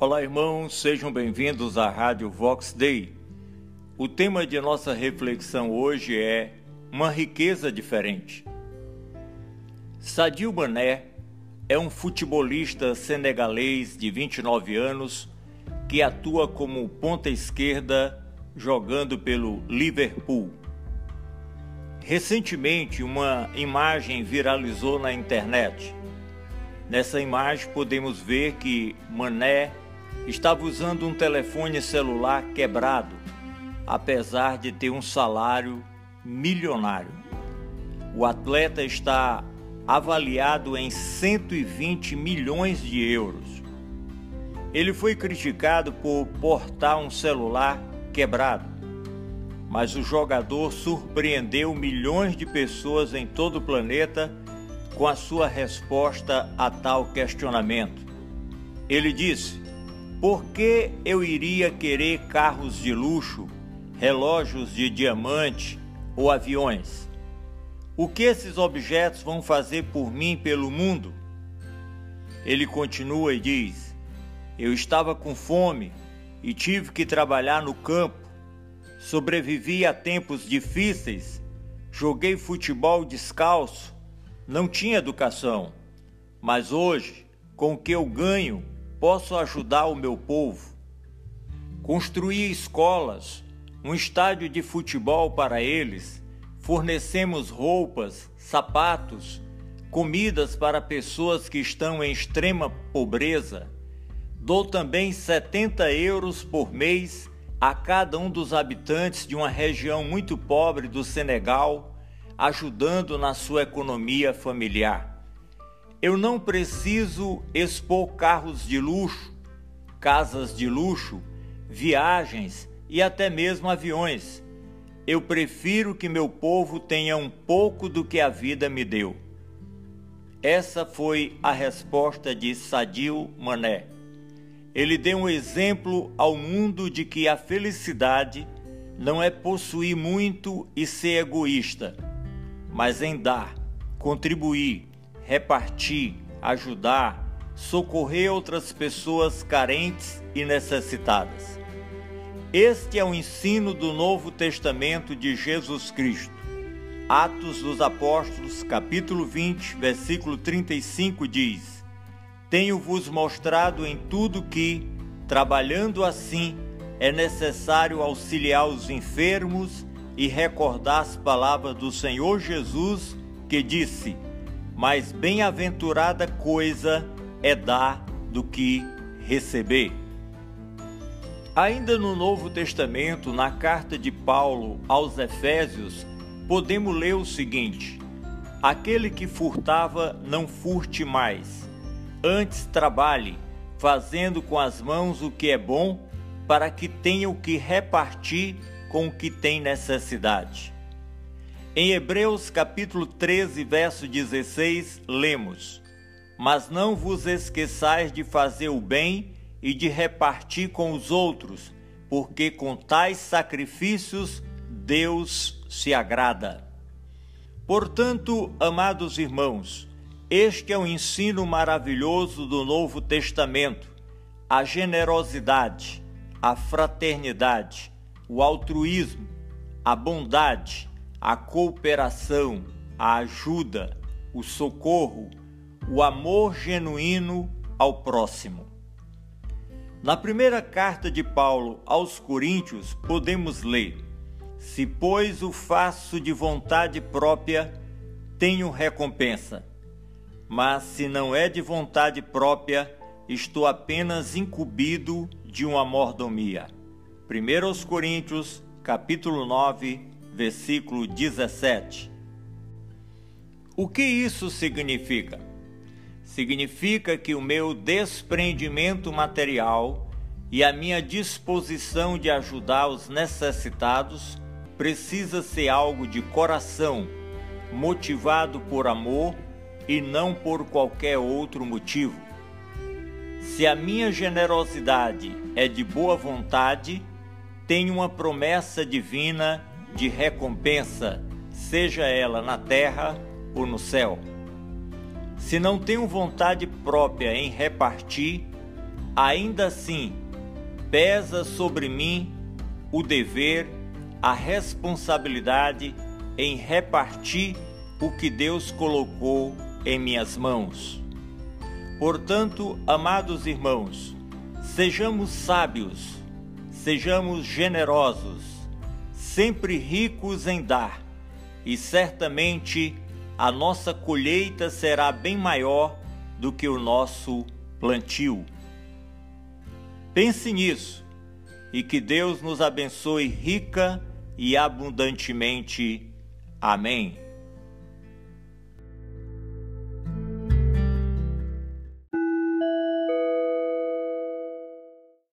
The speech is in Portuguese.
Olá, irmãos, sejam bem-vindos à Rádio Vox Day. O tema de nossa reflexão hoje é Uma riqueza diferente. Sadio Mané é um futebolista senegalês de 29 anos que atua como ponta esquerda jogando pelo Liverpool. Recentemente, uma imagem viralizou na internet. Nessa imagem podemos ver que Mané estava usando um telefone celular quebrado, apesar de ter um salário milionário. O atleta está avaliado em 120 milhões de euros. Ele foi criticado por portar um celular quebrado, mas o jogador surpreendeu milhões de pessoas em todo o planeta com a sua resposta a tal questionamento. Ele disse: por que eu iria querer carros de luxo, relógios de diamante ou aviões? O que esses objetos vão fazer por mim pelo mundo? Ele continua e diz: Eu estava com fome e tive que trabalhar no campo. Sobrevivi a tempos difíceis, joguei futebol descalço, não tinha educação. Mas hoje, com o que eu ganho, posso ajudar o meu povo. Construir escolas, um estádio de futebol para eles, fornecemos roupas, sapatos, comidas para pessoas que estão em extrema pobreza. Dou também 70 euros por mês a cada um dos habitantes de uma região muito pobre do Senegal, ajudando na sua economia familiar. Eu não preciso expor carros de luxo, casas de luxo, viagens e até mesmo aviões. Eu prefiro que meu povo tenha um pouco do que a vida me deu. Essa foi a resposta de Sadio Mané. Ele deu um exemplo ao mundo de que a felicidade não é possuir muito e ser egoísta, mas em dar, contribuir, repartir, ajudar, socorrer outras pessoas carentes e necessitadas. Este é o ensino do Novo Testamento de Jesus Cristo. Atos dos Apóstolos, capítulo 20, versículo 35 diz: Tenho-vos mostrado em tudo que, trabalhando assim, é necessário auxiliar os enfermos e recordar as palavras do Senhor Jesus, que disse: mais bem-aventurada coisa é dar do que receber. Ainda no Novo Testamento, na carta de Paulo aos Efésios, podemos ler o seguinte: Aquele que furtava, não furte mais. Antes trabalhe, fazendo com as mãos o que é bom, para que tenha o que repartir com o que tem necessidade. Em Hebreus capítulo 13, verso 16, lemos: Mas não vos esqueçais de fazer o bem e de repartir com os outros, porque com tais sacrifícios Deus se agrada. Portanto, amados irmãos, este é o ensino maravilhoso do Novo Testamento: a generosidade, a fraternidade, o altruísmo, a bondade, a cooperação, a ajuda, o socorro, o amor genuíno ao próximo. Na primeira carta de Paulo aos Coríntios, podemos ler: Se, pois, o faço de vontade própria, tenho recompensa. Mas se não é de vontade própria, estou apenas incumbido de uma mordomia. 1 Coríntios, capítulo 9, versículo 17. O que isso significa? Significa que o meu desprendimento material e a minha disposição de ajudar os necessitados precisa ser algo de coração, motivado por amor e não por qualquer outro motivo. Se a minha generosidade é de boa vontade, tenho uma promessa divina de recompensa, seja ela na terra ou no céu. Se não tenho vontade própria em repartir, ainda assim pesa sobre mim o dever, a responsabilidade em repartir o que Deus colocou em minhas mãos. Portanto, amados irmãos, sejamos sábios, sejamos generosos, sempre ricos em dar, e certamente a nossa colheita será bem maior do que o nosso plantio. Pense nisso e que Deus nos abençoe rica e abundantemente. Amém.